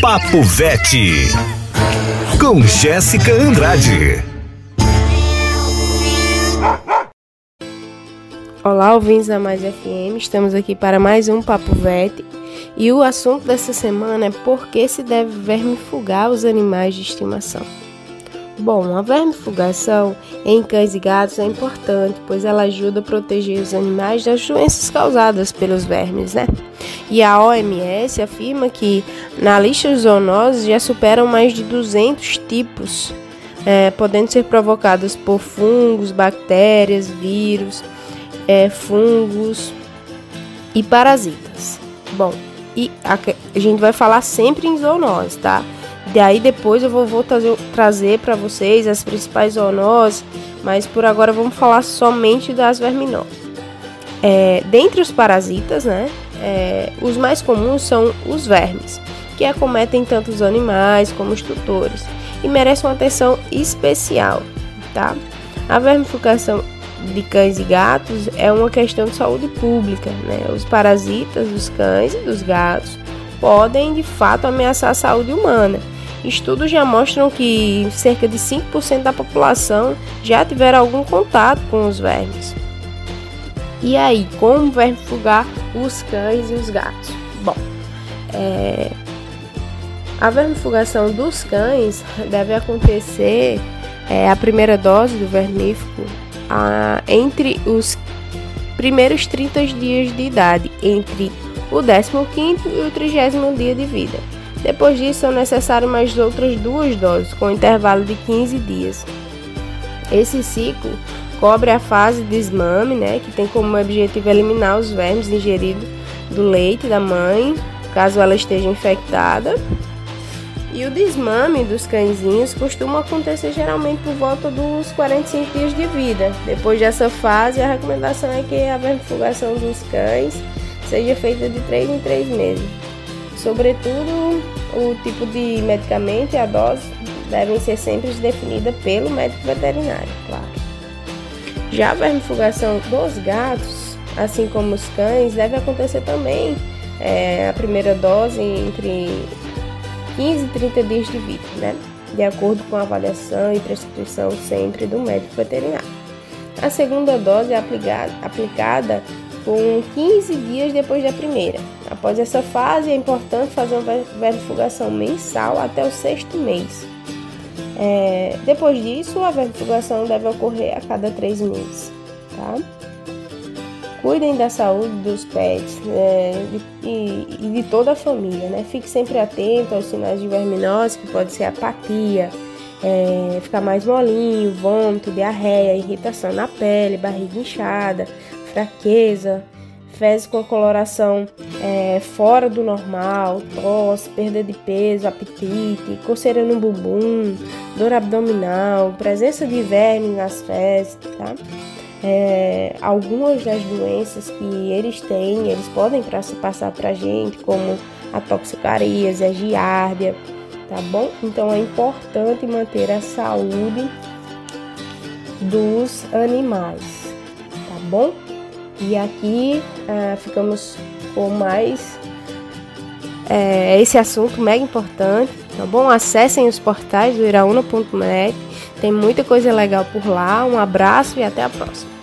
Papo Vete com Jéssica Andrade. Olá, ouvintes da Mais FM, estamos aqui para mais um Papo Vete e o assunto dessa semana é por que se deve vermifugar os animais de estimação. Bom, a vermifugação em cães e gatos é importante, pois ela ajuda a proteger os animais das doenças causadas pelos vermes, né? E a OMS afirma que na lista de zoonoses já superam mais de 200 tipos, é, podendo ser provocados por fungos, bactérias, vírus, é, fungos e parasitas. Bom, e a, a gente vai falar sempre em zoonoses, tá? Daí depois eu vou, vou trazer, trazer para vocês as principais zoonoses, mas por agora vamos falar somente das verminoses. É, dentre os parasitas, né, é, os mais comuns são os vermes, que acometem tanto os animais como os tutores e merecem uma atenção especial, tá? A vermificação de cães e gatos é uma questão de saúde pública, né? Os parasitas dos cães e dos gatos podem de fato ameaçar a saúde humana Estudos já mostram que cerca de 5% da população já tiveram algum contato com os vermes. E aí, como vermifugar os cães e os gatos? Bom, é, a vermifugação dos cães deve acontecer é, a primeira dose do vermífugo a, entre os primeiros 30 dias de idade, entre o 15º e o 30 dia de vida. Depois disso, são necessárias mais outras duas doses, com intervalo de 15 dias. Esse ciclo cobre a fase de desmame, né, que tem como objetivo eliminar os vermes ingeridos do leite da mãe, caso ela esteja infectada. E o desmame dos cãezinhos costuma acontecer geralmente por volta dos 45 dias de vida. Depois dessa fase, a recomendação é que a vermifugação dos cães seja feita de 3 em 3 meses. Sobretudo, o tipo de medicamento e a dose devem ser sempre definidas pelo médico veterinário, claro. Já a vermifugação dos gatos, assim como os cães, deve acontecer também é, a primeira dose entre 15 e 30 dias de vida, né? De acordo com a avaliação e prescrição sempre do médico veterinário. A segunda dose é aplicada, aplicada com 15 dias depois da primeira. Após essa fase, é importante fazer uma vermifugação mensal até o sexto mês. É, depois disso, a vermifugação deve ocorrer a cada três meses. Tá? Cuidem da saúde dos pets né, e, e, de toda a família. Né? Fique sempre atento aos sinais de verminose, que pode ser apatia, é, ficar mais molinho, vômito, diarreia, irritação na pele, barriga inchada, fraqueza, fezes com coloração é, fora do normal, tosse, perda de peso, apetite, coceira no bumbum, dor abdominal, presença de vermes nas fezes, tá? É, algumas das doenças que eles têm, eles podem passar para a gente, como a toxicaríase, a giardia, tá bom? Então é importante manter a saúde dos animais, tá bom? E aqui uh, ficamos com mais é, esse assunto mega importante, tá bom? Acessem os portais do iraúna.net, tem muita coisa legal por lá. Um abraço e até a próxima.